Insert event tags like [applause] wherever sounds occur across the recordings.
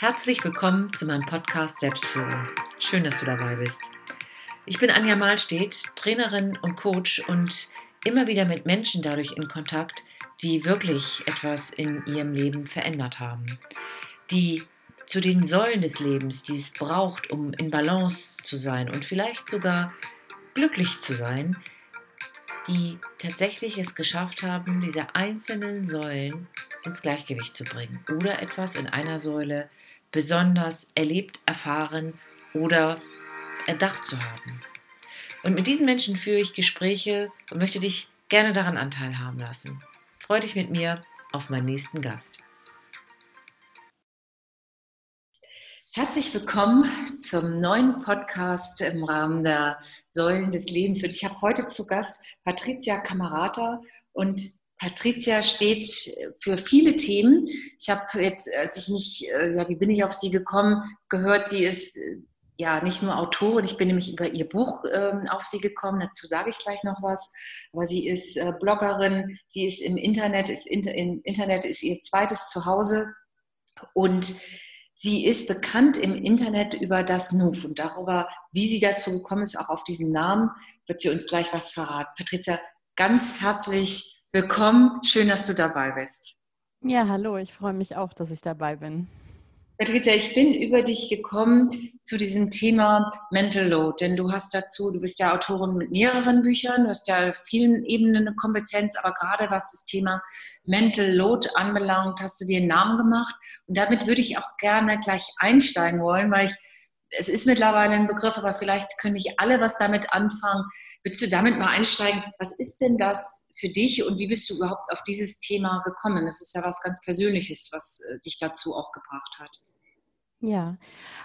Herzlich willkommen zu meinem Podcast Selbstführung. Schön, dass du dabei bist. Ich bin Anja Mahlstedt, Trainerin und Coach und immer wieder mit Menschen dadurch in Kontakt, die wirklich etwas in ihrem Leben verändert haben. Die zu den Säulen des Lebens, die es braucht, um in Balance zu sein und vielleicht sogar glücklich zu sein, die tatsächlich es geschafft haben, diese einzelnen Säulen ins Gleichgewicht zu bringen oder etwas in einer Säule besonders erlebt, erfahren oder erdacht zu haben. Und mit diesen Menschen führe ich Gespräche und möchte dich gerne daran Anteil haben lassen. Freue dich mit mir auf meinen nächsten Gast. Herzlich willkommen zum neuen Podcast im Rahmen der Säulen des Lebens. Und ich habe heute zu Gast Patricia Kamerata und Patricia steht für viele Themen. Ich habe jetzt, als ich mich, äh, ja, wie bin ich auf sie gekommen, gehört, sie ist äh, ja nicht nur Autorin, ich bin nämlich über ihr Buch ähm, auf sie gekommen, dazu sage ich gleich noch was, aber sie ist äh, Bloggerin, sie ist im Internet, ist Inter im Internet ist ihr zweites Zuhause. Und sie ist bekannt im Internet über das NUF und darüber, wie sie dazu gekommen ist, auch auf diesen Namen, wird sie uns gleich was verraten. Patricia, ganz herzlich Willkommen, schön, dass du dabei bist. Ja, hallo, ich freue mich auch, dass ich dabei bin. Patricia, ich bin über dich gekommen zu diesem Thema Mental Load, denn du hast dazu, du bist ja Autorin mit mehreren Büchern, du hast ja vielen Ebenen eine Kompetenz, aber gerade was das Thema Mental Load anbelangt, hast du dir einen Namen gemacht. Und damit würde ich auch gerne gleich einsteigen wollen, weil ich, es ist mittlerweile ein Begriff, aber vielleicht können nicht alle was damit anfangen. Würdest du damit mal einsteigen? Was ist denn das für dich und wie bist du überhaupt auf dieses Thema gekommen? Das ist ja was ganz Persönliches, was äh, dich dazu auch gebracht hat. Ja,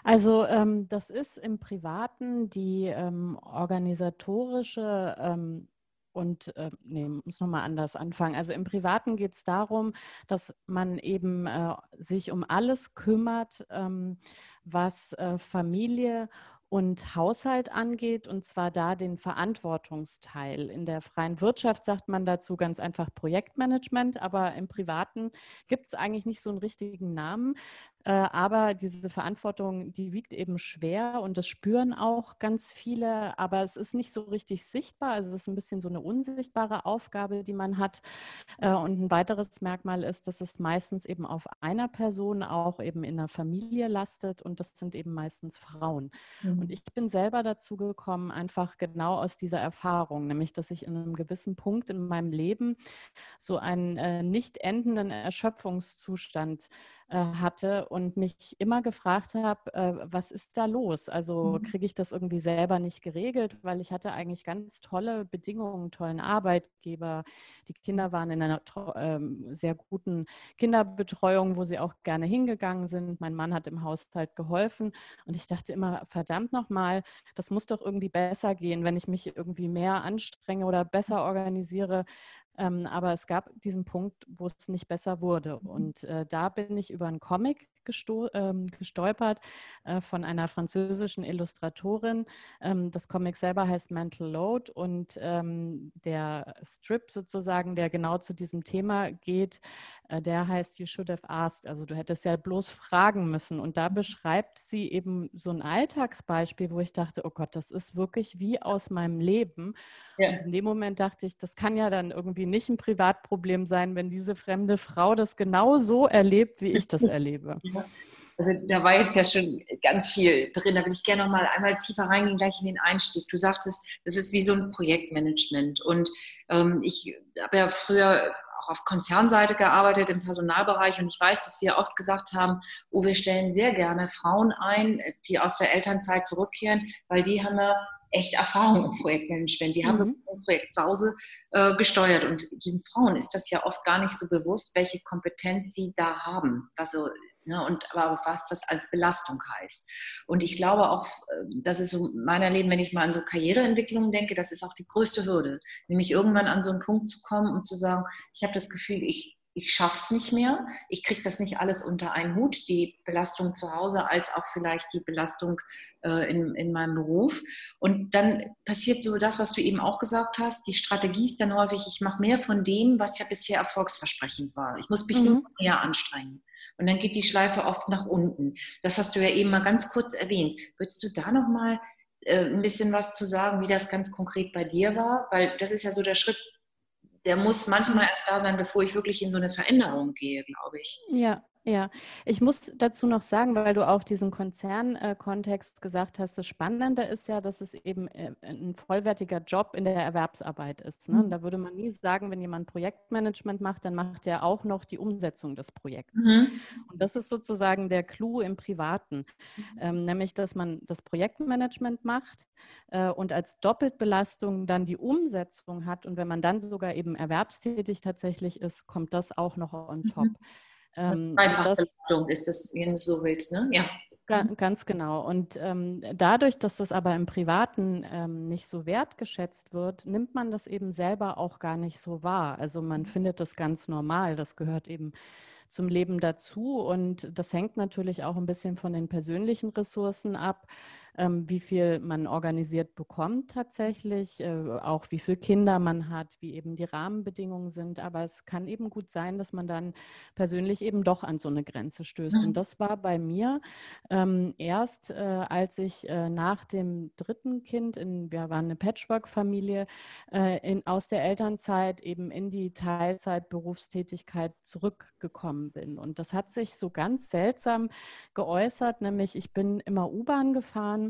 also ähm, das ist im Privaten die ähm, organisatorische ähm, und äh, nee, muss nochmal anders anfangen. Also im Privaten geht es darum, dass man eben äh, sich um alles kümmert, ähm, was äh, Familie und Haushalt angeht, und zwar da den Verantwortungsteil. In der freien Wirtschaft sagt man dazu ganz einfach Projektmanagement, aber im Privaten gibt es eigentlich nicht so einen richtigen Namen. Äh, aber diese Verantwortung, die wiegt eben schwer und das spüren auch ganz viele, aber es ist nicht so richtig sichtbar. Also es ist ein bisschen so eine unsichtbare Aufgabe, die man hat. Äh, und ein weiteres Merkmal ist, dass es meistens eben auf einer Person auch eben in der Familie lastet und das sind eben meistens Frauen. Mhm. Und ich bin selber dazu gekommen, einfach genau aus dieser Erfahrung, nämlich dass ich in einem gewissen Punkt in meinem Leben so einen äh, nicht endenden Erschöpfungszustand hatte und mich immer gefragt habe, äh, was ist da los? Also mhm. kriege ich das irgendwie selber nicht geregelt, weil ich hatte eigentlich ganz tolle Bedingungen, tollen Arbeitgeber. Die Kinder waren in einer ähm, sehr guten Kinderbetreuung, wo sie auch gerne hingegangen sind. Mein Mann hat im Haushalt geholfen und ich dachte immer, verdammt nochmal, das muss doch irgendwie besser gehen, wenn ich mich irgendwie mehr anstrenge oder besser organisiere. Ähm, aber es gab diesen Punkt, wo es nicht besser wurde. Mhm. Und äh, da bin ich über einen Comic ähm, gestolpert äh, von einer französischen Illustratorin. Ähm, das Comic selber heißt Mental Load und ähm, der Strip sozusagen, der genau zu diesem Thema geht, äh, der heißt You Should Have Asked. Also du hättest ja bloß fragen müssen. Und da mhm. beschreibt sie eben so ein Alltagsbeispiel, wo ich dachte, oh Gott, das ist wirklich wie aus meinem Leben. Ja. Und in dem Moment dachte ich, das kann ja dann irgendwie nicht ein Privatproblem sein, wenn diese fremde Frau das genau so erlebt, wie ich das [laughs] erlebe. Also da war jetzt ja schon ganz viel drin. Da würde ich gerne noch mal einmal tiefer reingehen, gleich in den Einstieg. Du sagtest, das ist wie so ein Projektmanagement. Und ähm, ich habe ja früher auch auf Konzernseite gearbeitet im Personalbereich und ich weiß, dass wir oft gesagt haben, oh, wir stellen sehr gerne Frauen ein, die aus der Elternzeit zurückkehren, weil die haben ja echt Erfahrung im Projektmanagement. Die haben mhm. ein Projekt zu Hause äh, gesteuert und den Frauen ist das ja oft gar nicht so bewusst, welche Kompetenz sie da haben. Also Ne, und aber was das als Belastung heißt. Und ich glaube auch, äh, das ist so meiner Leben, wenn ich mal an so Karriereentwicklung denke, das ist auch die größte Hürde, nämlich irgendwann an so einen Punkt zu kommen und zu sagen, ich habe das Gefühl, ich, ich schaffe es nicht mehr, ich kriege das nicht alles unter einen Hut, die Belastung zu Hause als auch vielleicht die Belastung äh, in, in meinem Beruf. Und dann passiert so das, was du eben auch gesagt hast, die Strategie ist dann häufig, ich mache mehr von dem, was ja bisher erfolgsversprechend war. Ich muss mich mhm. mehr anstrengen. Und dann geht die Schleife oft nach unten. Das hast du ja eben mal ganz kurz erwähnt. Würdest du da noch mal äh, ein bisschen was zu sagen, wie das ganz konkret bei dir war? Weil das ist ja so der Schritt, der muss manchmal erst da sein, bevor ich wirklich in so eine Veränderung gehe, glaube ich. Ja, ja, ich muss dazu noch sagen, weil du auch diesen Konzernkontext gesagt hast, das Spannende ist ja, dass es eben äh, ein vollwertiger Job in der Erwerbsarbeit ist. Ne? Und mhm. da würde man nie sagen, wenn jemand Projektmanagement macht, dann macht er auch noch die Umsetzung des Projekts. Mhm. Und das ist sozusagen der Clou im Privaten, mhm. ähm, nämlich, dass man das Projektmanagement macht äh, und als Doppeltbelastung dann die Umsetzung hat. Und wenn man dann sogar eben erwerbstätig tatsächlich ist, kommt das auch noch on top. Mhm. Ähm, Dreifachbelastung ist das, wenn du so willst, ne? Ja. Ganz genau. Und ähm, dadurch, dass das aber im Privaten ähm, nicht so wertgeschätzt wird, nimmt man das eben selber auch gar nicht so wahr. Also man mhm. findet das ganz normal. Das gehört eben zum Leben dazu. Und das hängt natürlich auch ein bisschen von den persönlichen Ressourcen ab ähm, wie viel man organisiert bekommt tatsächlich, äh, auch wie viele Kinder man hat, wie eben die Rahmenbedingungen sind. Aber es kann eben gut sein, dass man dann persönlich eben doch an so eine Grenze stößt. Mhm. Und das war bei mir ähm, erst, äh, als ich äh, nach dem dritten Kind, in, wir waren eine Patchwork-Familie, äh, aus der Elternzeit eben in die Teilzeitberufstätigkeit zurückgekommen bin. Und das hat sich so ganz seltsam geäußert, nämlich ich bin immer U-Bahn gefahren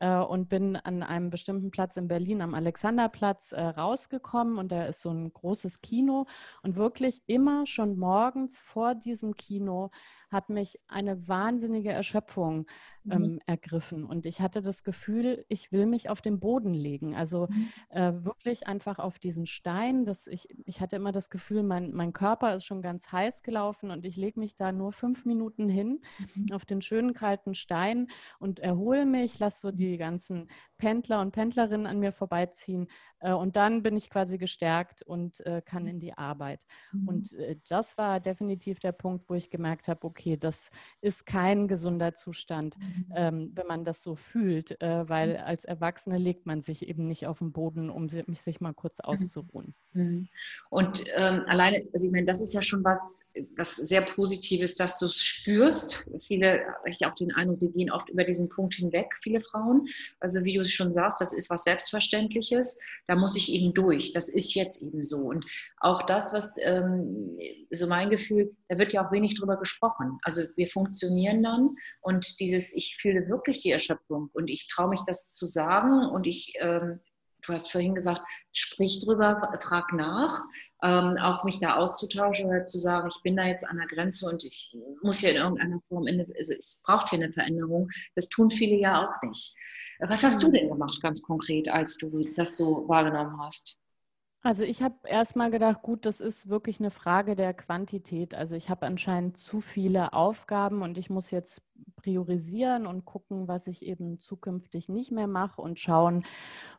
äh, und bin an einem bestimmten Platz in Berlin am Alexanderplatz äh, rausgekommen. Und da ist so ein großes Kino. Und wirklich immer schon morgens vor diesem Kino hat mich eine wahnsinnige Erschöpfung mhm. ähm, mhm. ergriffen. Und ich hatte das Gefühl, ich will mich auf den Boden legen. Also mhm. äh, wirklich einfach auf diesen Stein. Dass ich, ich hatte immer das Gefühl, mein, mein Körper ist schon ganz heiß gelaufen und ich lege mich da nur fünf Minuten hin mhm. auf den schönen kalten Stein und erhole mich, lasse so die ganzen Pendler und Pendlerinnen an mir vorbeiziehen. Äh, und dann bin ich quasi gestärkt und äh, kann mhm. in die Arbeit. Mhm. Und äh, das war definitiv der Punkt, wo ich gemerkt habe, okay, das ist kein gesunder Zustand, mhm. ähm, wenn man das so fühlt, weil mhm. als Erwachsene legt man sich eben nicht auf den Boden, um sich mal kurz mhm. auszuruhen. Und ähm, alleine, also ich meine, das ist ja schon was, was sehr Positives, dass du es spürst. Viele, ich habe auch den Eindruck, die gehen oft über diesen Punkt hinweg, viele Frauen. Also wie du es schon sagst, das ist was Selbstverständliches. Da muss ich eben durch. Das ist jetzt eben so. Und auch das, was ähm, so mein Gefühl, da wird ja auch wenig drüber gesprochen. Also wir funktionieren dann und dieses, ich fühle wirklich die Erschöpfung und ich traue mich das zu sagen und ich ähm, du hast vorhin gesagt, sprich drüber, frag nach, ähm, auch mich da auszutauschen oder zu sagen, ich bin da jetzt an der Grenze und ich muss hier in irgendeiner Form, in, also es braucht hier eine Veränderung. Das tun viele ja auch nicht. Was hast du denn gemacht ganz konkret, als du das so wahrgenommen hast? Also ich habe erstmal gedacht, gut, das ist wirklich eine Frage der Quantität. Also ich habe anscheinend zu viele Aufgaben und ich muss jetzt priorisieren und gucken, was ich eben zukünftig nicht mehr mache und schauen,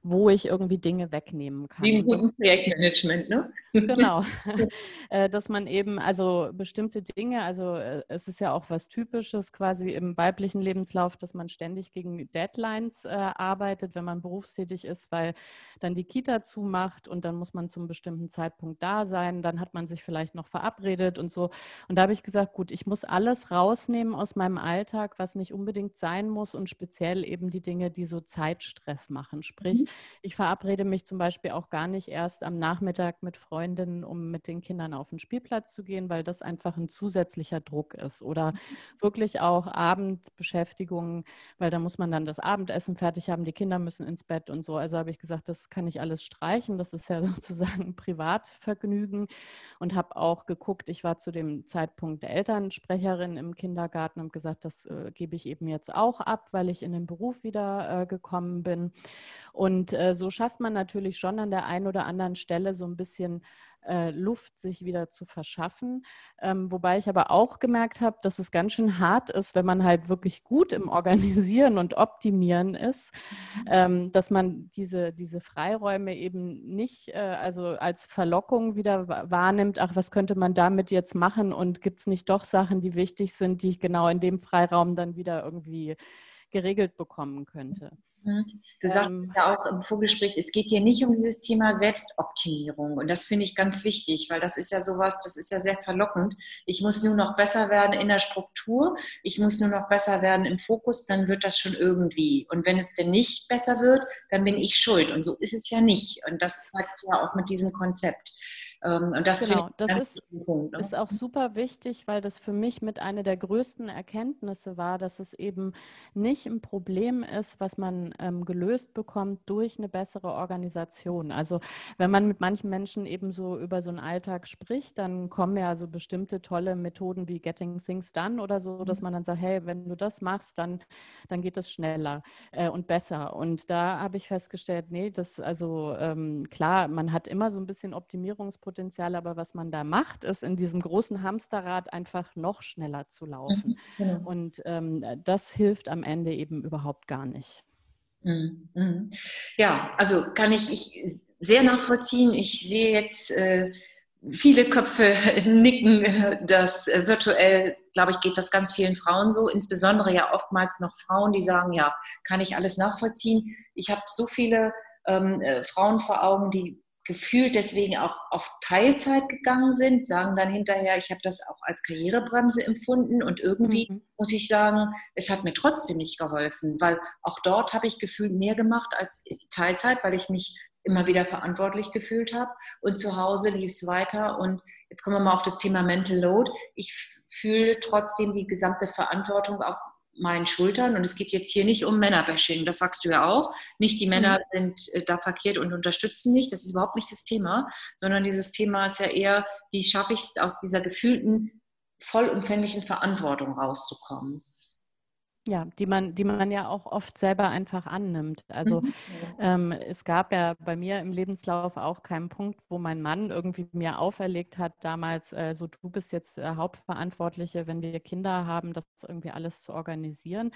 wo ich irgendwie Dinge wegnehmen kann. Wie ein gutes Projektmanagement, ne? Genau. [laughs] [laughs] Äh, dass man eben, also bestimmte Dinge, also äh, es ist ja auch was Typisches quasi im weiblichen Lebenslauf, dass man ständig gegen Deadlines äh, arbeitet, wenn man berufstätig ist, weil dann die Kita zumacht und dann muss man zum bestimmten Zeitpunkt da sein. Dann hat man sich vielleicht noch verabredet und so. Und da habe ich gesagt, gut, ich muss alles rausnehmen aus meinem Alltag, was nicht unbedingt sein muss und speziell eben die Dinge, die so Zeitstress machen. Sprich, mhm. ich verabrede mich zum Beispiel auch gar nicht erst am Nachmittag mit Freundinnen, um mit den Kindern auf den Spielplatz zu gehen, weil das einfach ein zusätzlicher Druck ist. Oder mhm. wirklich auch Abendbeschäftigungen, weil da muss man dann das Abendessen fertig haben, die Kinder müssen ins Bett und so. Also habe ich gesagt, das kann ich alles streichen. Das ist ja [laughs] sozusagen Privatvergnügen und habe auch geguckt, ich war zu dem Zeitpunkt Elternsprecherin im Kindergarten und gesagt, das äh, gebe ich eben jetzt auch ab, weil ich in den Beruf wieder äh, gekommen bin. Und äh, so schafft man natürlich schon an der einen oder anderen Stelle so ein bisschen äh, Luft sich wieder zu verschaffen. Ähm, wobei ich aber auch gemerkt habe, dass es ganz schön hart ist, wenn man halt wirklich gut im Organisieren und Optimieren ist, mhm. ähm, dass man diese, diese Freiräume eben nicht äh, also als Verlockung wieder wahrnimmt, ach, was könnte man damit jetzt machen und gibt es nicht doch Sachen, die wichtig sind, die ich genau in dem Freiraum dann wieder irgendwie geregelt bekommen könnte. Mhm. Du sagst ähm, ja auch im Vorgespräch, es geht hier nicht um dieses Thema Selbstoptimierung. Und das finde ich ganz wichtig, weil das ist ja sowas, das ist ja sehr verlockend. Ich muss nur noch besser werden in der Struktur, ich muss nur noch besser werden im Fokus, dann wird das schon irgendwie. Und wenn es denn nicht besser wird, dann bin ich schuld. Und so ist es ja nicht. Und das zeigst du ja auch mit diesem Konzept. Ähm, und das, genau, das ist, Punkt, ne? ist auch super wichtig, weil das für mich mit einer der größten Erkenntnisse war, dass es eben nicht ein Problem ist, was man ähm, gelöst bekommt durch eine bessere Organisation. Also wenn man mit manchen Menschen eben so über so einen Alltag spricht, dann kommen ja so bestimmte tolle Methoden wie Getting Things Done oder so, dass mhm. man dann sagt, hey, wenn du das machst, dann, dann geht es schneller äh, und besser. Und da habe ich festgestellt, nee, das also ähm, klar, man hat immer so ein bisschen Optimierungspotenzial Potenzial, aber was man da macht, ist in diesem großen Hamsterrad einfach noch schneller zu laufen. Mhm, genau. Und ähm, das hilft am Ende eben überhaupt gar nicht. Mhm, mhm. Ja, also kann ich, ich sehr nachvollziehen. Ich sehe jetzt äh, viele Köpfe [laughs] nicken, dass äh, virtuell, glaube ich, geht das ganz vielen Frauen so, insbesondere ja oftmals noch Frauen, die sagen, ja, kann ich alles nachvollziehen. Ich habe so viele ähm, äh, Frauen vor Augen, die gefühlt deswegen auch auf Teilzeit gegangen sind, sagen dann hinterher, ich habe das auch als Karrierebremse empfunden und irgendwie mhm. muss ich sagen, es hat mir trotzdem nicht geholfen, weil auch dort habe ich gefühlt mehr gemacht als Teilzeit, weil ich mich immer wieder verantwortlich gefühlt habe und zu Hause lief es weiter und jetzt kommen wir mal auf das Thema Mental Load. Ich fühle trotzdem die gesamte Verantwortung auf meinen Schultern. Und es geht jetzt hier nicht um Männerbashing, das sagst du ja auch. Nicht die Männer mhm. sind äh, da verkehrt und unterstützen nicht, das ist überhaupt nicht das Thema, sondern dieses Thema ist ja eher, wie schaffe ich es aus dieser gefühlten, vollumfänglichen Verantwortung rauszukommen. Ja, die man, die man ja auch oft selber einfach annimmt. Also mhm. ähm, es gab ja bei mir im Lebenslauf auch keinen Punkt, wo mein Mann irgendwie mir auferlegt hat, damals, äh, so du bist jetzt äh, Hauptverantwortliche, wenn wir Kinder haben, das irgendwie alles zu organisieren,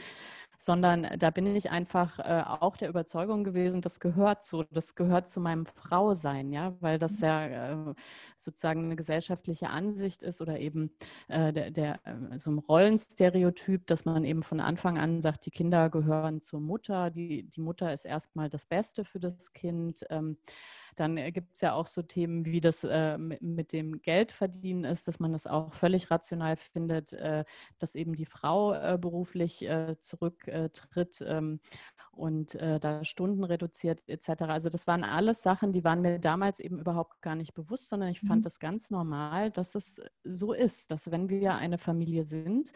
sondern da bin ich einfach äh, auch der Überzeugung gewesen, das gehört so, das gehört zu meinem Frausein, ja, weil das mhm. ja äh, sozusagen eine gesellschaftliche Ansicht ist oder eben äh, der, der äh, so ein Rollenstereotyp, dass man eben von Anfang Anfang an sagt, die Kinder gehören zur Mutter, die, die Mutter ist erstmal das Beste für das Kind. Ähm, dann äh, gibt es ja auch so Themen, wie das äh, mit, dem Geldverdienen ist, dass man das auch völlig rational findet, äh, dass eben die Frau beruflich zurücktritt ähm, und äh, da Stunden reduziert etc. Also das waren alles Sachen, die waren mir damals eben überhaupt gar nicht bewusst, sondern ich fand mhm. das ganz normal, dass es so ist, dass wenn wir eine Familie sind,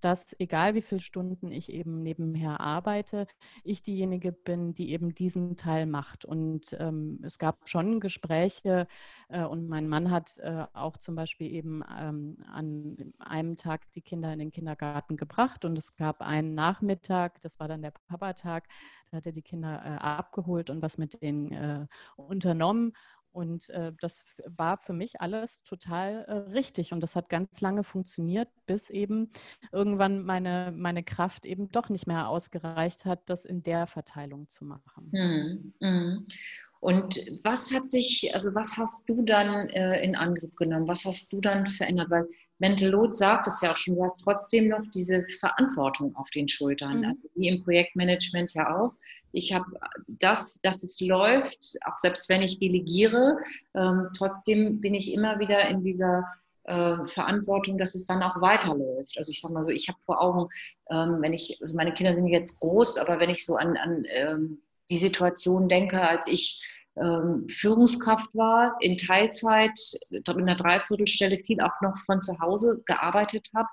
dass egal wie viele Stunden ich eben nebenher arbeite, ich diejenige bin, die eben diesen Teil macht. Und ähm, es gab schon Gespräche äh, und mein Mann hat äh, auch zum Beispiel eben ähm, an einem Tag die Kinder in den Kindergarten gebracht und es gab einen Nachmittag, das war dann der Papatag, da hat er die Kinder äh, abgeholt und was mit denen äh, unternommen. Und äh, das war für mich alles total äh, richtig. Und das hat ganz lange funktioniert, bis eben irgendwann meine, meine Kraft eben doch nicht mehr ausgereicht hat, das in der Verteilung zu machen. Mhm. Mhm. Und was hat sich, also was hast du dann äh, in Angriff genommen? Was hast du dann verändert? Weil Mental Load sagt es ja auch schon, du hast trotzdem noch diese Verantwortung auf den Schultern, mhm. also wie im Projektmanagement ja auch. Ich habe das, dass es läuft, auch selbst wenn ich delegiere, ähm, trotzdem bin ich immer wieder in dieser äh, Verantwortung, dass es dann auch weiterläuft. Also ich sage mal so, ich habe vor Augen, ähm, wenn ich, also meine Kinder sind jetzt groß, aber wenn ich so an, an ähm, die Situation denke, als ich ähm, Führungskraft war, in Teilzeit, in einer Dreiviertelstelle viel auch noch von zu Hause gearbeitet habe,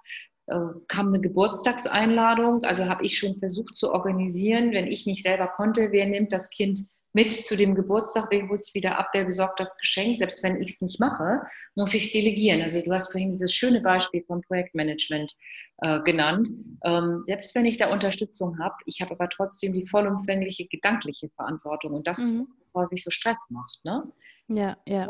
kam eine Geburtstagseinladung. Also habe ich schon versucht zu organisieren, wenn ich nicht selber konnte, wer nimmt das Kind mit zu dem Geburtstag, wer holt es wieder ab, wer besorgt das Geschenk. Selbst wenn ich es nicht mache, muss ich es delegieren. Also du hast vorhin dieses schöne Beispiel vom Projektmanagement äh, genannt. Ähm, selbst wenn ich da Unterstützung habe, ich habe aber trotzdem die vollumfängliche gedankliche Verantwortung. Und das mhm. ist was häufig so Stress macht. Ne? Ja, ja.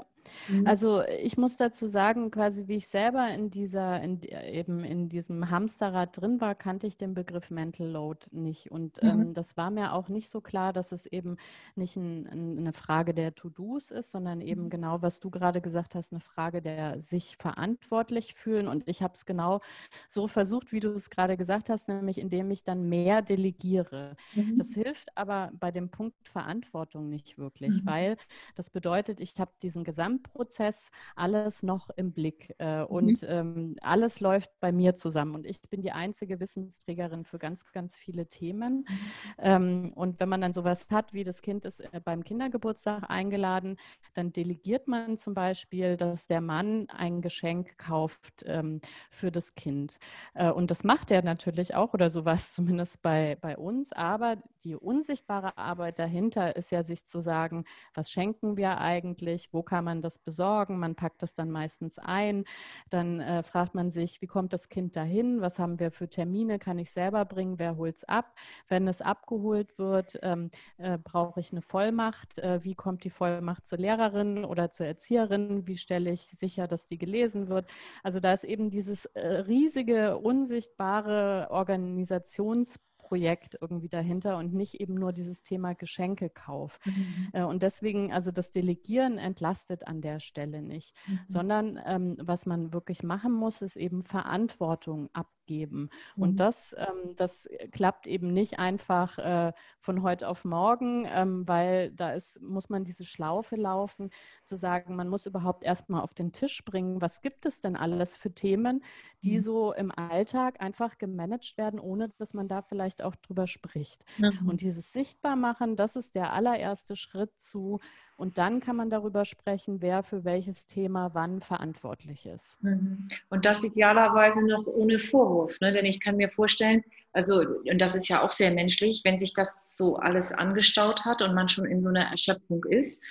Mhm. Also ich muss dazu sagen, quasi wie ich selber in dieser, in, eben in diesem Hamsterrad drin war, kannte ich den Begriff Mental Load nicht. Und mhm. ähm, das war mir auch nicht so klar, dass es eben nicht nicht ein, eine Frage der To-Dos ist, sondern eben mhm. genau, was du gerade gesagt hast, eine Frage der sich verantwortlich fühlen. Und ich habe es genau so versucht, wie du es gerade gesagt hast, nämlich indem ich dann mehr delegiere. Mhm. Das hilft aber bei dem Punkt Verantwortung nicht wirklich, mhm. weil das bedeutet, ich habe diesen Gesamtprozess alles noch im Blick äh, mhm. und ähm, alles läuft bei mir zusammen. Und ich bin die einzige Wissensträgerin für ganz, ganz viele Themen. Mhm. Ähm, und wenn man dann sowas hat, wie das Kind ist äh, beim Kindergeburtstag eingeladen, dann delegiert man zum Beispiel, dass der Mann ein Geschenk kauft ähm, für das Kind. Äh, und das macht er natürlich auch oder sowas [laughs] zumindest bei, bei uns. Aber die unsichtbare Arbeit dahinter ist ja, sich zu sagen, was schenken wir eigentlich, wo kann man das besorgen? Man packt das dann meistens ein. Dann äh, fragt man sich, wie kommt das Kind dahin? Was haben wir für Termine? Kann ich selber bringen? Wer holt es ab? Wenn es abgeholt wird, ähm, äh, brauche ich eine Vollmacht. Äh, wie kommt die Vollmacht zur Lehrerin oder zur Erzieherin? Wie stelle ich sicher, dass die gelesen wird? Also da ist eben dieses äh, riesige, unsichtbare Organisations Projekt irgendwie dahinter und nicht eben nur dieses Thema Geschenkekauf. Mhm. Äh, und deswegen, also das Delegieren entlastet an der Stelle nicht, mhm. sondern ähm, was man wirklich machen muss, ist eben Verantwortung ab geben. Mhm. Und das, ähm, das klappt eben nicht einfach äh, von heute auf morgen, ähm, weil da ist, muss man diese Schlaufe laufen, zu sagen, man muss überhaupt erstmal auf den Tisch bringen, was gibt es denn alles für Themen, die mhm. so im Alltag einfach gemanagt werden, ohne dass man da vielleicht auch drüber spricht. Mhm. Und dieses Sichtbarmachen, das ist der allererste Schritt zu, und dann kann man darüber sprechen, wer für welches Thema wann verantwortlich ist. Mhm. Und das idealerweise noch ohne Vorwurf. Ne? Denn ich kann mir vorstellen, also, und das ist ja auch sehr menschlich, wenn sich das so alles angestaut hat und man schon in so einer Erschöpfung ist,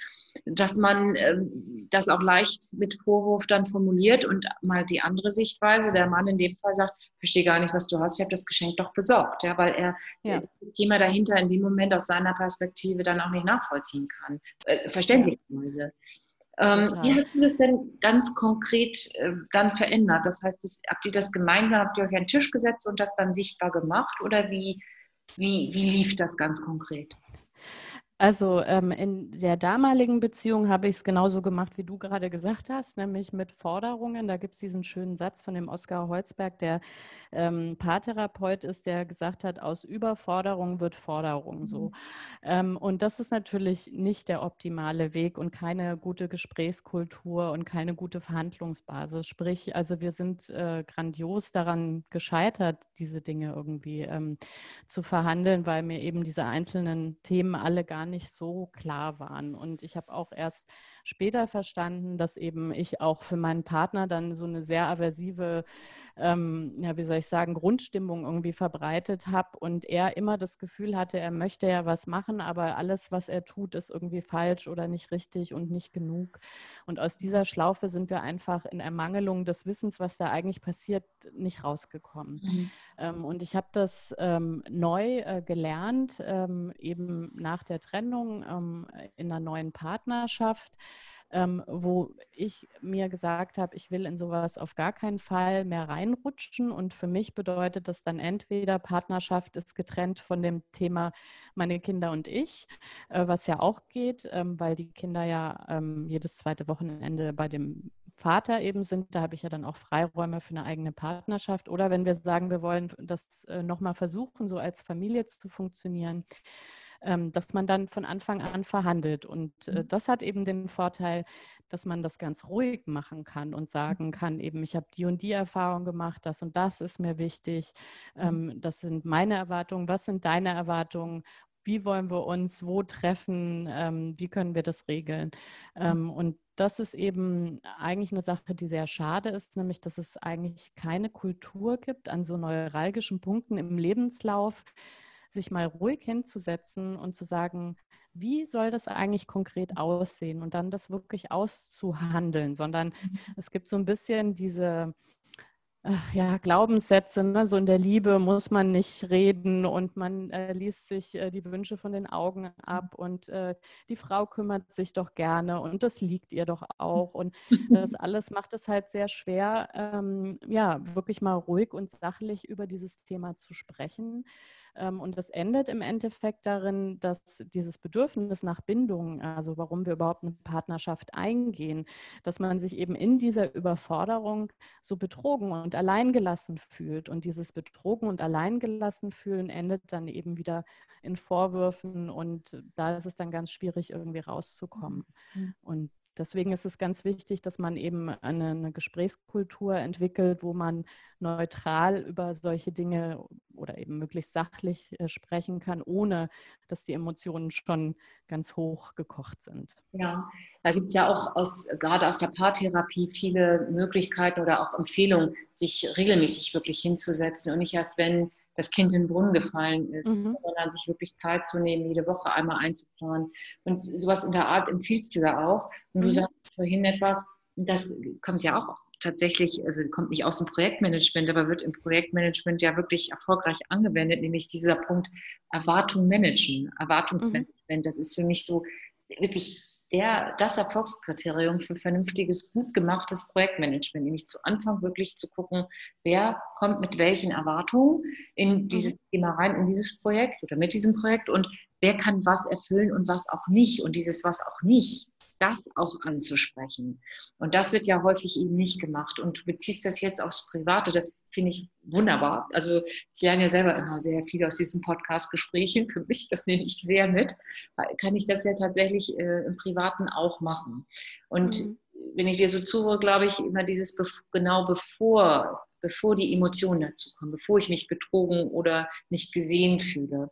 dass man ähm, das auch leicht mit Vorwurf dann formuliert und mal die andere Sichtweise, der Mann in dem Fall sagt, verstehe gar nicht, was du hast, ich habe das Geschenk doch besorgt, ja, weil er ja. das Thema dahinter in dem Moment aus seiner Perspektive dann auch nicht nachvollziehen kann, äh, verständlicherweise. Ähm, wie hast du das denn ganz konkret äh, dann verändert? Das heißt, das, habt ihr das gemeinsam, habt ihr euch einen Tisch gesetzt und das dann sichtbar gemacht oder wie, wie, wie lief das ganz konkret? Also ähm, in der damaligen Beziehung habe ich es genauso gemacht, wie du gerade gesagt hast, nämlich mit Forderungen. Da gibt es diesen schönen Satz von dem Oskar Holzberg, der ähm, Paartherapeut ist, der gesagt hat, aus Überforderung wird Forderung so. Mhm. Ähm, und das ist natürlich nicht der optimale Weg und keine gute Gesprächskultur und keine gute Verhandlungsbasis. Sprich, also wir sind äh, grandios daran gescheitert, diese Dinge irgendwie ähm, zu verhandeln, weil mir eben diese einzelnen Themen alle gar nicht nicht so klar waren. Und ich habe auch erst später verstanden, dass eben ich auch für meinen Partner dann so eine sehr aversive, ähm, ja, wie soll ich sagen, Grundstimmung irgendwie verbreitet habe und er immer das Gefühl hatte, er möchte ja was machen, aber alles, was er tut, ist irgendwie falsch oder nicht richtig und nicht genug. Und aus dieser Schlaufe sind wir einfach in Ermangelung des Wissens, was da eigentlich passiert, nicht rausgekommen. Mhm. Ähm, und ich habe das ähm, neu äh, gelernt, ähm, eben nach der Trennung ähm, in einer neuen Partnerschaft ähm, wo ich mir gesagt habe, ich will in sowas auf gar keinen Fall mehr reinrutschen. Und für mich bedeutet das dann entweder Partnerschaft ist getrennt von dem Thema meine Kinder und ich, äh, was ja auch geht, ähm, weil die Kinder ja ähm, jedes zweite Wochenende bei dem Vater eben sind. Da habe ich ja dann auch Freiräume für eine eigene Partnerschaft. Oder wenn wir sagen, wir wollen das äh, nochmal versuchen, so als Familie zu funktionieren, dass man dann von Anfang an verhandelt. Und äh, mhm. das hat eben den Vorteil, dass man das ganz ruhig machen kann und sagen mhm. kann, eben, ich habe die und die Erfahrung gemacht, das und das ist mir wichtig, mhm. ähm, das sind meine Erwartungen, was sind deine Erwartungen wie wollen wir uns wo treffen, ähm, wie können wir das regeln. Ähm, und das ist eben eigentlich eine Sache, die sehr schade ist, nämlich dass es eigentlich keine Kultur gibt an so neuralgischen Punkten im Lebenslauf, sich mal ruhig hinzusetzen und zu sagen, wie soll das eigentlich konkret aussehen und dann das wirklich auszuhandeln, sondern mhm. es gibt so ein bisschen diese ja, Glaubenssätze, ne? so in der Liebe muss man nicht reden und man äh, liest sich äh, die Wünsche von den Augen ab und äh, die Frau kümmert sich doch gerne und das liegt ihr doch auch und [laughs] das alles macht es halt sehr schwer, ähm, ja, wirklich mal ruhig und sachlich über dieses Thema zu sprechen. Ähm, und das endet im Endeffekt darin, dass dieses Bedürfnis nach Bindung, also warum wir überhaupt eine Partnerschaft eingehen, dass man sich eben in dieser Überforderung so betrogen und alleingelassen fühlt. Und dieses Betrogen und alleingelassen fühlen endet dann eben wieder in Vorwürfen und da ist es dann ganz schwierig, irgendwie rauszukommen. Mhm. Und Deswegen ist es ganz wichtig, dass man eben eine, eine, Gesprächskultur entwickelt, wo man neutral über solche Dinge oder eben möglichst sachlich äh, sprechen kann, ohne dass die Emotionen schon ganz hoch gekocht sind. Ja, da gibt es ja auch aus, gerade aus der Paartherapie viele Möglichkeiten oder auch Empfehlungen, sich regelmäßig wirklich hinzusetzen und nicht erst, wenn das Kind in den Brunnen gefallen ist, mhm. sondern sich wirklich Zeit zu nehmen, jede Woche einmal einzuplanen. Und sowas in der Art empfiehlst du ja auch. Und mhm. du sagst vorhin etwas, das kommt ja auch tatsächlich, also kommt nicht aus dem Projektmanagement, aber wird im Projektmanagement ja wirklich erfolgreich angewendet, nämlich dieser Punkt Erwartung managen, Erwartungsmanagement. Mhm. Das ist für mich so wirklich der, das Erfolgskriterium für vernünftiges, gut gemachtes Projektmanagement, nämlich zu Anfang wirklich zu gucken, wer kommt mit welchen Erwartungen in dieses mhm. Thema rein, in dieses Projekt oder mit diesem Projekt und wer kann was erfüllen und was auch nicht und dieses was auch nicht das auch anzusprechen. Und das wird ja häufig eben nicht gemacht. Und du beziehst das jetzt aufs Private, das finde ich wunderbar. Also ich lerne ja selber immer sehr viel aus diesen Podcast-Gesprächen. Für mich, das nehme ich sehr mit, kann ich das ja tatsächlich äh, im Privaten auch machen. Und mhm. wenn ich dir so zuhöre, glaube ich, immer dieses genau bevor bevor die Emotionen dazu kommen, bevor ich mich betrogen oder nicht gesehen fühle.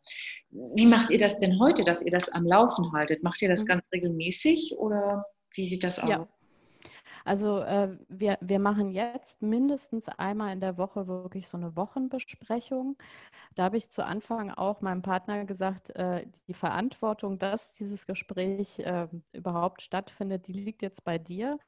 Wie macht ihr das denn heute, dass ihr das am Laufen haltet? Macht ihr das mhm. ganz regelmäßig oder wie sieht das aus? Ja. Also äh, wir, wir machen jetzt mindestens einmal in der Woche wirklich so eine Wochenbesprechung. Da habe ich zu Anfang auch meinem Partner gesagt, äh, die Verantwortung, dass dieses Gespräch äh, überhaupt stattfindet, die liegt jetzt bei dir,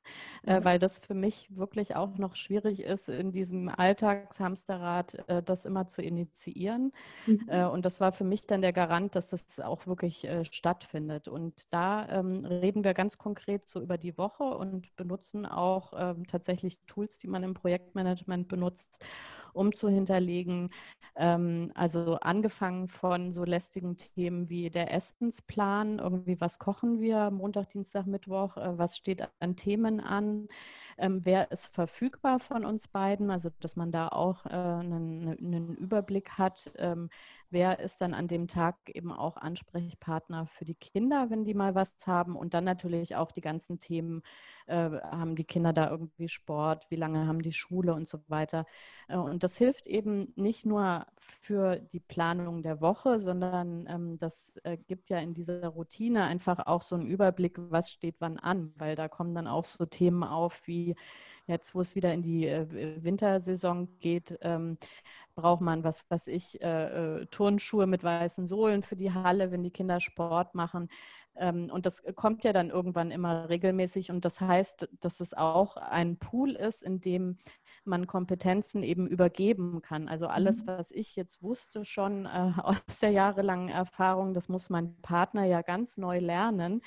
äh, mhm. weil das für mich wirklich auch noch schwierig ist, in diesem Alltagshamsterrad äh, das immer zu initiieren. Mhm. Äh, und das war für mich dann der Garant, dass das auch wirklich stattfindet. Und da ähm, reden wir ganz konkret so über die Woche und benutzen auch ähm, tatsächlich Tools, die man im Projektmanagement benutzt, um zu hinterlegen. Ähm, also angefangen von so lästigen Themen wie der Essensplan, irgendwie was kochen wir Montag, Dienstag, Mittwoch, äh, was steht an Themen an, ähm, wer ist verfügbar von uns beiden, also dass man da auch äh, einen, einen, Überblick hat, ähm, wer ist dann an dem Tag eben auch Ansprechpartner für die Kinder, wenn die mal was haben und dann natürlich auch die ganzen Themen, äh, haben die Kinder da irgendwie Sport, wie lange haben die Schule und so weiter. Äh, und das hilft eben nicht nur für die Planung der Woche, sondern ähm, das äh, gibt ja in dieser Routine einfach auch so einen Überblick, was steht wann an, weil da kommen dann auch so Themen auf wie jetzt, wo es wieder in die äh, Wintersaison geht, ähm, braucht man, was weiß ich, äh, äh, Turnschuhe mit weißen Sohlen für die Halle, wenn die Kinder Sport machen. Ähm, und das kommt ja dann irgendwann immer regelmäßig. Und das heißt, dass es auch ein Pool ist, in dem man Kompetenzen eben übergeben kann. Also alles, mhm. was ich jetzt wusste schon äh, [laughs] aus der jahrelangen Erfahrung, das muss mein Partner ja ganz neu lernen.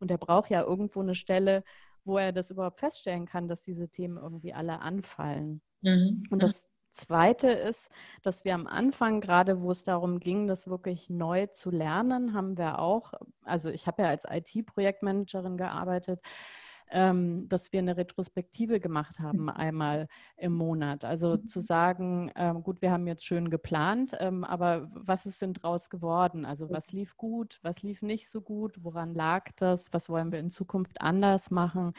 Und er braucht ja irgendwo eine Stelle, wo er das überhaupt feststellen kann, dass diese Themen irgendwie alle anfallen. Mhm. Und das Zweite ist, dass wir am Anfang, gerade wo es darum ging, das wirklich neu zu lernen, haben wir auch, also ich habe ja als IT-Projektmanagerin gearbeitet, ähm, dass wir eine Retrospektive gemacht haben, mhm. einmal im Monat. Also mhm. zu sagen, ähm, gut, wir haben jetzt schön geplant, ähm, aber was ist denn draus geworden? Also was lief gut, was lief nicht so gut, woran lag das, was wollen wir in Zukunft anders machen?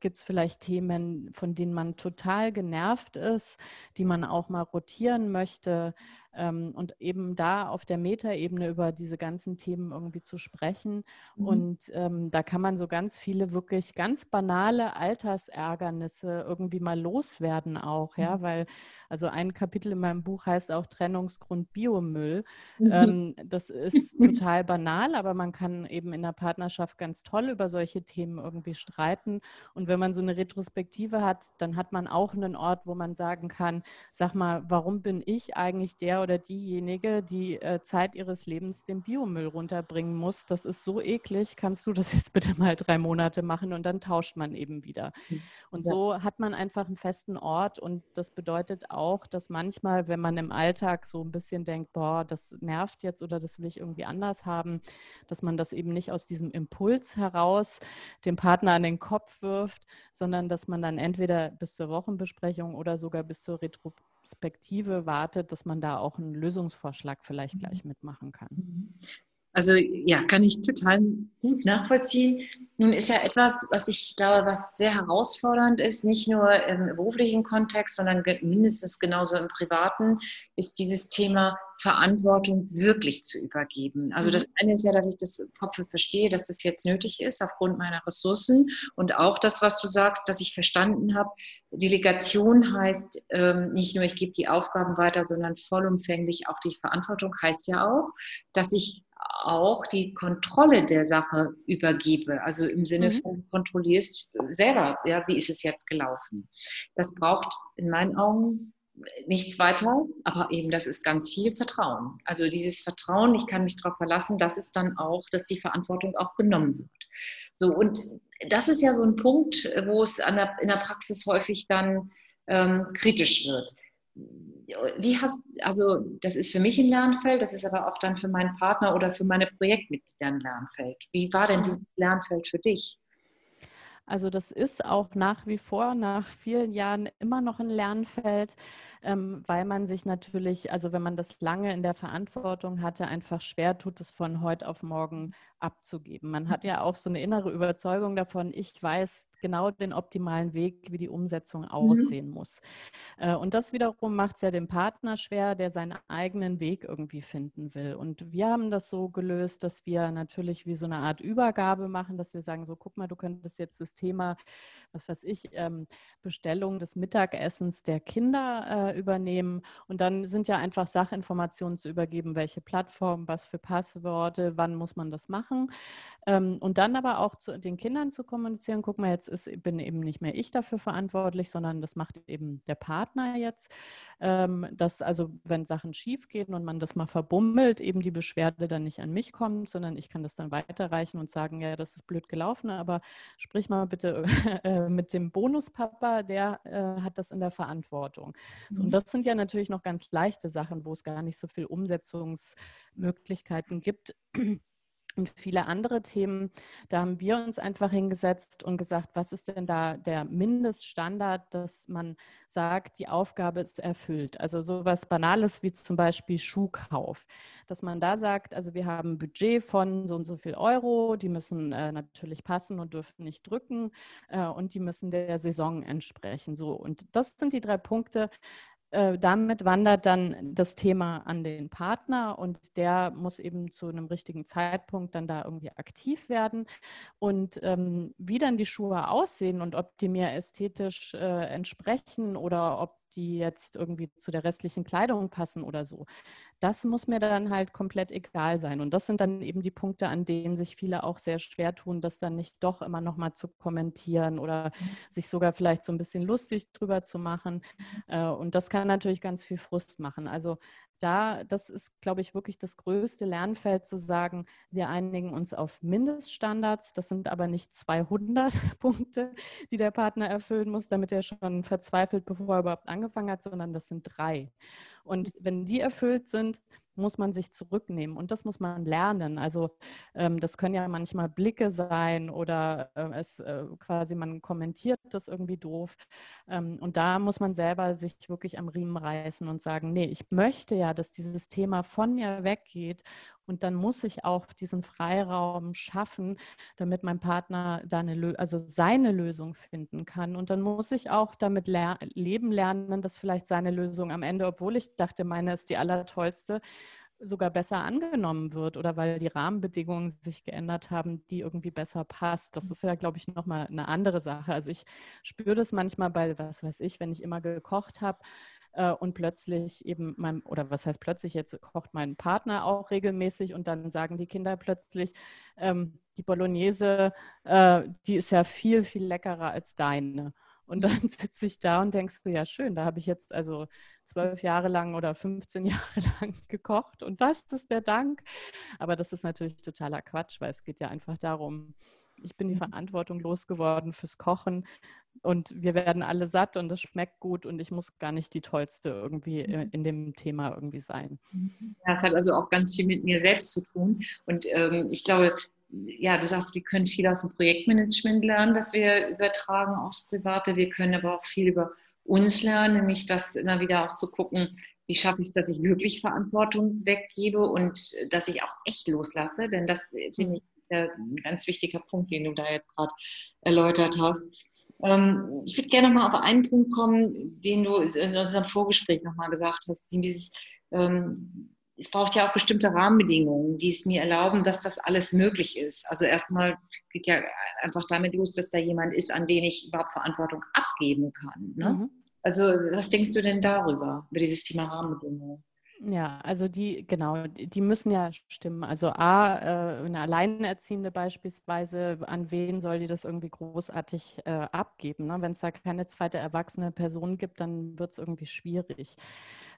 Gibt es vielleicht Themen, von denen man total genervt ist, die man auch mal rotieren möchte? Ähm, und eben da auf der Metaebene über diese ganzen Themen irgendwie zu sprechen. Mhm. Und ähm, da kann man so ganz viele wirklich ganz banale Altersärgernisse irgendwie mal loswerden auch, ja, mhm. weil also ein Kapitel in meinem Buch heißt auch Trennungsgrund Biomüll. Mhm. Ähm, das [laughs] ist total banal, aber man kann eben in der Partnerschaft ganz toll über solche Themen irgendwie streiten. Und wenn man so eine Retrospektive hat, dann hat man auch einen Ort, wo man sagen kann, sag mal, warum bin ich eigentlich der oder diejenige, die äh, Zeit ihres Lebens den Biomüll runterbringen muss? Das ist so eklig. Kannst du das jetzt bitte mal drei Monate machen und dann tauscht man eben wieder. Hm. Und ja. so hat man einfach einen festen Ort und das bedeutet auch, dass manchmal, wenn man im Alltag so ein bisschen denkt, boah, das nervt jetzt oder das will ich irgendwie anders haben, dass man das eben nicht aus diesem Impuls heraus dem Partner an den Kopf wirft, sondern dass man dann entweder bis zur Wochenbesprechung oder sogar bis zur Retrospektive wartet, dass man da auch einen Lösungsvorschlag vielleicht mhm. gleich mitmachen kann. Also ja, kann ich total gut nachvollziehen. Nun ist ja etwas, was ich glaube, was sehr herausfordernd ist, nicht nur im beruflichen Kontext, sondern mindestens genauso im privaten, ist dieses Thema Verantwortung wirklich zu übergeben. Also das mhm. eine ist ja, dass ich das Kopf verstehe, dass das jetzt nötig ist aufgrund meiner Ressourcen und auch das, was du sagst, dass ich verstanden habe, Delegation heißt ähm, nicht nur, ich gebe die Aufgaben weiter, sondern vollumfänglich auch die Verantwortung heißt ja auch, dass ich auch die Kontrolle der Sache übergebe. Also im Sinne mhm. von kontrollierst selber, ja, wie ist es jetzt gelaufen. Das braucht in meinen Augen nichts weiter, aber eben das ist ganz viel Vertrauen. Also dieses Vertrauen, ich kann mich darauf verlassen, dass es dann auch, dass die Verantwortung auch genommen wird. So und das ist ja so ein Punkt, wo es der, in der Praxis häufig dann ähm, kritisch wird wie hast, also das ist für mich ein Lernfeld, das ist aber auch dann für meinen Partner oder für meine Projektmitglieder ein Lernfeld. Wie war denn dieses Lernfeld für dich? Also das ist auch nach wie vor, nach vielen Jahren immer noch ein Lernfeld, ähm, weil man sich natürlich, also wenn man das lange in der Verantwortung hatte, einfach schwer tut, es von heute auf morgen abzugeben. Man hat ja auch so eine innere Überzeugung davon, ich weiß genau den optimalen Weg, wie die Umsetzung mhm. aussehen mhm. muss. Äh, und das wiederum macht es ja dem Partner schwer, der seinen eigenen Weg irgendwie finden will. Und wir haben das so gelöst, dass wir natürlich wie so eine Art Übergabe machen, dass wir sagen, so guck mal, du könntest jetzt das Thema, was weiß ich, ähm, Bestellung des Mittagessens der Kinder äh, übernehmen. Und dann sind ja einfach Sachinformationen zu übergeben, welche Plattform, was für Passworte, wann muss man das machen. Ähm, und dann aber auch zu den Kindern zu kommunizieren, guck mal, jetzt ist, bin eben nicht mehr ich dafür verantwortlich, sondern das macht eben der Partner jetzt. Ähm, dass also, wenn Sachen schief gehen und man das mal verbummelt, eben die Beschwerde dann nicht an mich kommt, sondern ich kann das dann weiterreichen und sagen, ja, das ist blöd gelaufen, aber sprich mal bitte [laughs] äh, mit dem Bonuspapa, der äh, hat das in der Verantwortung. So, und mhm. das sind ja natürlich noch ganz leichte Sachen, wo es gar nicht so viel Umsetzungsmöglichkeiten gibt und viele andere Themen. Da haben wir uns einfach hingesetzt und gesagt, was ist denn da der Mindeststandard, dass man sagt, die Aufgabe ist erfüllt. Also sowas Banales wie zum Beispiel Schuhkauf. Dass man da sagt, also wir haben ein Budget von so und so viel Euro, die müssen äh, natürlich passen und dürfen nicht drücken äh, und die müssen der Saison entsprechen. So, und das sind die drei Punkte, äh, damit wandert dann das Thema an den Partner und der muss eben zu einem richtigen Zeitpunkt dann da irgendwie aktiv werden. Und ähm, wie dann die Schuhe aussehen und ob die mir ästhetisch äh, entsprechen oder ob die jetzt irgendwie zu der restlichen Kleidung passen oder so. Das muss mir dann halt komplett egal sein. Und das sind dann eben die Punkte, an denen sich viele auch sehr schwer tun, das dann nicht doch immer nochmal zu kommentieren oder sich sogar vielleicht so ein bisschen lustig drüber zu machen. Äh, und das kann natürlich ganz viel Frust machen. Also da, das ist, glaube ich, wirklich das größte Lernfeld zu sagen, wir einigen uns auf Mindeststandards. Das sind aber nicht 200 [laughs] Punkte, die der Partner erfüllen muss, damit er schon verzweifelt, bevor er überhaupt angefangen hat, sondern das sind drei. Und wenn die erfüllt sind, muss man sich zurücknehmen und das muss man lernen. Also ähm, das können ja manchmal Blicke sein oder äh, es äh, quasi man kommentiert das irgendwie doof. Ähm, und da muss man selber sich wirklich am Riemen reißen und sagen, nee, ich möchte ja, dass dieses Thema von mir weggeht Und dann muss ich auch diesen Freiraum schaffen, damit mein Partner da eine, also seine Lösung finden kann. Und dann muss ich auch damit ler leben lernen, dass vielleicht seine Lösung am Ende, obwohl ich dachte, meine ist die allertollste, sogar besser angenommen wird oder weil die Rahmenbedingungen sich geändert haben, die irgendwie besser passt. Das ist ja, glaube ich, nochmal eine andere Sache. Also ich spüre das manchmal bei, was weiß ich, wenn ich immer gekocht habe äh, und plötzlich eben mein, oder was heißt plötzlich, jetzt kocht mein Partner auch regelmäßig und dann sagen die Kinder plötzlich, ähm, die Bolognese, äh, die ist ja viel, viel leckerer als deine. Und dann [laughs] sitze ich da und denkst du, ja schön, da habe ich jetzt also zwölf Jahre lang oder 15 [laughs] Jahre lang gekocht und das ist der Dank. Aber das ist natürlich totaler Quatsch, weil es geht ja einfach darum, ich bin die mhm. Verantwortung losgeworden fürs Kochen und wir werden alle satt und es schmeckt gut und ich muss gar nicht die Tollste irgendwie mhm. in dem Thema irgendwie sein. Ja, es hat also auch ganz viel mit mir selbst zu tun und ähm, ich glaube, ja, du sagst, wir können viel aus dem Projektmanagement lernen, das wir übertragen aufs Private. Wir können aber auch viel über uns lernen, nämlich das immer wieder auch zu gucken, wie schaffe ich es, dass ich wirklich Verantwortung weggebe und dass ich auch echt loslasse. Denn das finde ich ja ein ganz wichtiger Punkt, den du da jetzt gerade erläutert hast. Ähm, ich würde gerne nochmal auf einen Punkt kommen, den du in unserem Vorgespräch nochmal gesagt hast, dieses ähm, es braucht ja auch bestimmte Rahmenbedingungen, die es mir erlauben, dass das alles möglich ist. Also erstmal geht ja einfach damit los, dass da jemand ist, an den ich überhaupt Verantwortung abgeben kann. Ne? Mhm. Also was denkst du denn darüber, über dieses Thema Rahmenbedingungen? Ja, also die, genau, die müssen ja stimmen. Also A, äh, eine Alleinerziehende beispielsweise, an wen soll die das irgendwie großartig äh, abgeben? Ne? Wenn es da keine zweite erwachsene Person gibt, dann wird es irgendwie schwierig.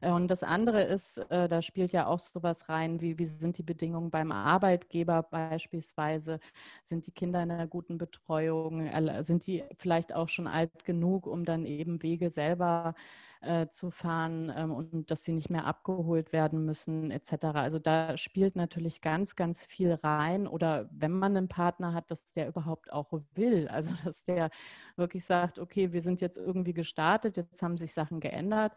Äh, und das andere ist, äh, da spielt ja auch sowas rein, wie, wie sind die Bedingungen beim Arbeitgeber beispielsweise? Sind die Kinder in einer guten Betreuung? Sind die vielleicht auch schon alt genug, um dann eben Wege selber äh, zu fahren ähm, und dass sie nicht mehr abgeholt werden müssen etc. Also da spielt natürlich ganz, ganz viel rein. Oder wenn man einen Partner hat, dass der überhaupt auch will. Also [laughs] dass der wirklich sagt, okay, wir sind jetzt irgendwie gestartet, jetzt haben sich Sachen geändert,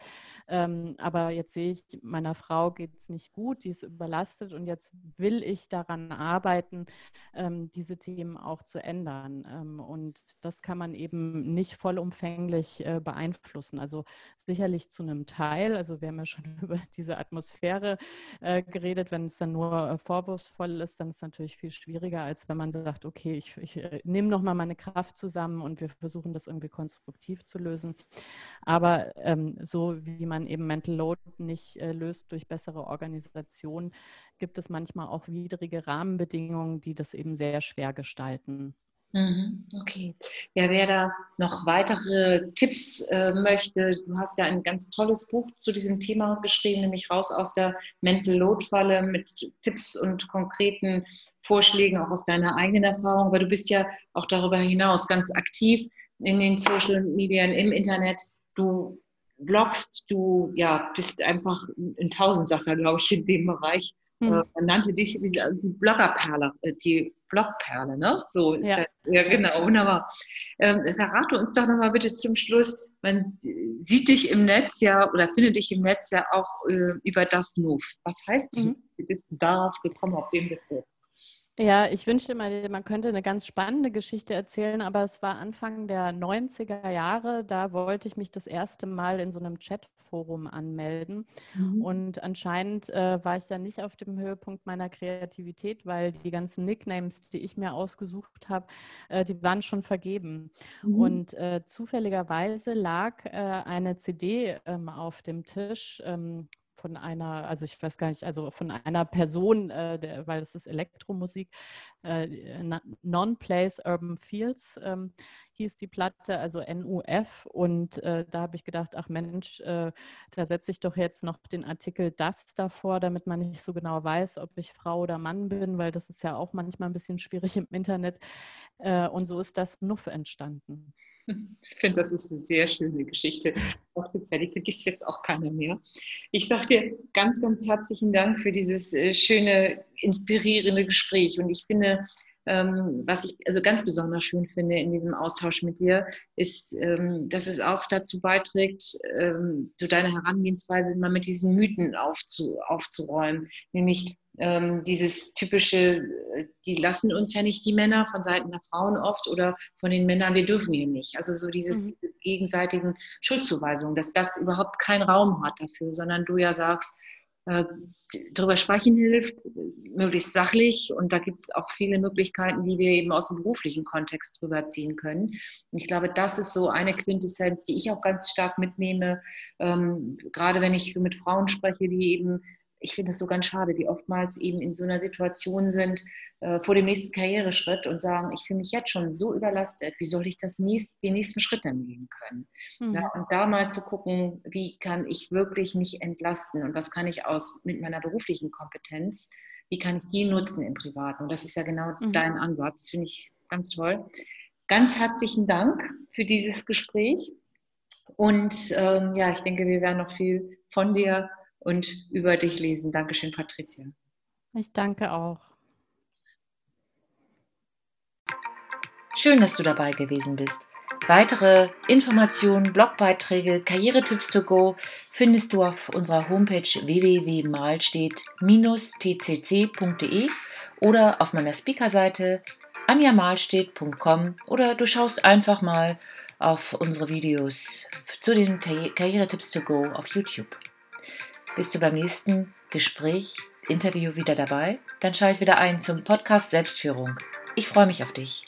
ähm, aber jetzt sehe ich, meiner Frau geht es nicht gut, die ist überlastet und jetzt will ich daran arbeiten, ähm, diese Themen auch zu ändern. Ähm, und das kann man eben nicht vollumfänglich äh, beeinflussen. Also sicherlich zu einem Teil, also wir haben ja schon [laughs] über diese Atmosphäre äh, geredet, wenn es dann nur äh, vorwurfsvoll ist, dann ist es natürlich viel schwieriger, als wenn man sagt, okay, ich, ich äh, nehme nochmal meine Kraft zusammen und wir versuchen das irgendwie konstruktiv zu lösen. Aber ähm, so wie man eben Mental Load nicht äh, löst durch bessere Organisation, gibt es manchmal auch widrige Rahmenbedingungen, die das eben sehr schwer gestalten. Mhm, okay. Ja, wer da noch weitere Tipps äh, möchte, du hast ja ein ganz tolles Buch zu diesem Thema geschrieben, nämlich Raus aus der Mental Load Falle mit Tipps und konkreten Vorschlägen auch aus deiner eigenen Erfahrung, weil du bist ja auch darüber hinaus ganz aktiv in den Social Medien, im Internet. Du bloggst, du ja, bist einfach ein Tausendsasser, glaube ich, in dem Bereich. Hm. Äh, man nannte dich die Bloggerperle, äh, die Blogperle, ne? So ist ja. das. Ja, genau, wunderbar. Ähm, verrate uns doch nochmal bitte zum Schluss, man sieht dich im Netz ja oder findet dich im Netz ja auch äh, über das Move. Was heißt, mhm. wie bist du darauf gekommen, auf den Begriff? Ja, ich wünschte mal, man könnte eine ganz spannende Geschichte erzählen, aber es war Anfang der 90er Jahre, da wollte ich mich das erste Mal in so einem Chatforum anmelden. Mhm. Und anscheinend äh, war ich dann nicht auf dem Höhepunkt meiner Kreativität, weil die ganzen Nicknames, die ich mir ausgesucht habe, äh, die waren schon vergeben. Mhm. Und äh, zufälligerweise lag äh, eine CD ähm, auf dem Tisch ähm, von einer, also ich weiß gar nicht, also von einer Person, äh, der, weil es ist Elektromusik, äh, Non-Place Urban Fields ähm, hieß die Platte, also NUF. Und äh, da habe ich gedacht, ach Mensch, äh, da setze ich doch jetzt noch den Artikel das davor, damit man nicht so genau weiß, ob ich Frau oder Mann bin, weil das ist ja auch manchmal ein bisschen schwierig im Internet. Äh, und so ist das Nuff entstanden. [laughs] Ich finde, das ist eine sehr schöne Geschichte. Die vergisst jetzt auch keiner mehr. Ich sage dir ganz, ganz herzlichen Dank für dieses äh, schöne, inspirierende Gespräch. Und ich finde, ähm, was ich also ganz besonders schön finde in diesem Austausch mit dir, ist, ähm, dass es auch dazu beiträgt, ähm, so deine Herangehensweise mal mit diesen Mythen aufzu, aufzuräumen. Nämlich ähm, dieses typische, äh, die lassen uns ja nicht die Männer von Seiten der Frauen oft oder von den Männern, wir dürfen hier nicht. Also so dieses mhm. gegenseitigen Schuldzuweisungen, dass das überhaupt keinen Raum hat dafür, sondern du ja sagst, äh, drüber sprechen hilft, möglichst sachlich. Und da gibt es auch viele Möglichkeiten, die wir eben aus dem beruflichen Kontext drüber ziehen können. Und ich glaube, das ist so eine Quintessenz, die ich auch ganz stark mitnehme, ähm, gerade wenn ich so mit Frauen spreche, die eben ich finde es so ganz schade, die oftmals eben in so einer Situation sind äh, vor dem nächsten Karriereschritt und sagen, ich fühle mich jetzt schon so überlastet, wie soll ich das nächst, den nächsten Schritt dann gehen können? Mhm. Ja, und da mal zu gucken, wie kann ich wirklich mich entlasten und was kann ich aus mit meiner beruflichen Kompetenz, wie kann ich die nutzen im Privaten? Und das ist ja genau mhm. dein Ansatz, finde ich ganz toll. Ganz herzlichen Dank für dieses Gespräch. Und ähm, ja, ich denke, wir werden noch viel von dir und über dich lesen. Dankeschön, Patricia. Ich danke auch. Schön, dass du dabei gewesen bist. Weitere Informationen, Blogbeiträge, Karrieretipps to go findest du auf unserer Homepage www.malstedt-tcc.de oder auf meiner Speakerseite anjamalstedt.com oder du schaust einfach mal auf unsere Videos zu den Karrieretipps to go auf YouTube. Bist du beim nächsten Gespräch, Interview wieder dabei? Dann schalt wieder ein zum Podcast Selbstführung. Ich freue mich auf dich.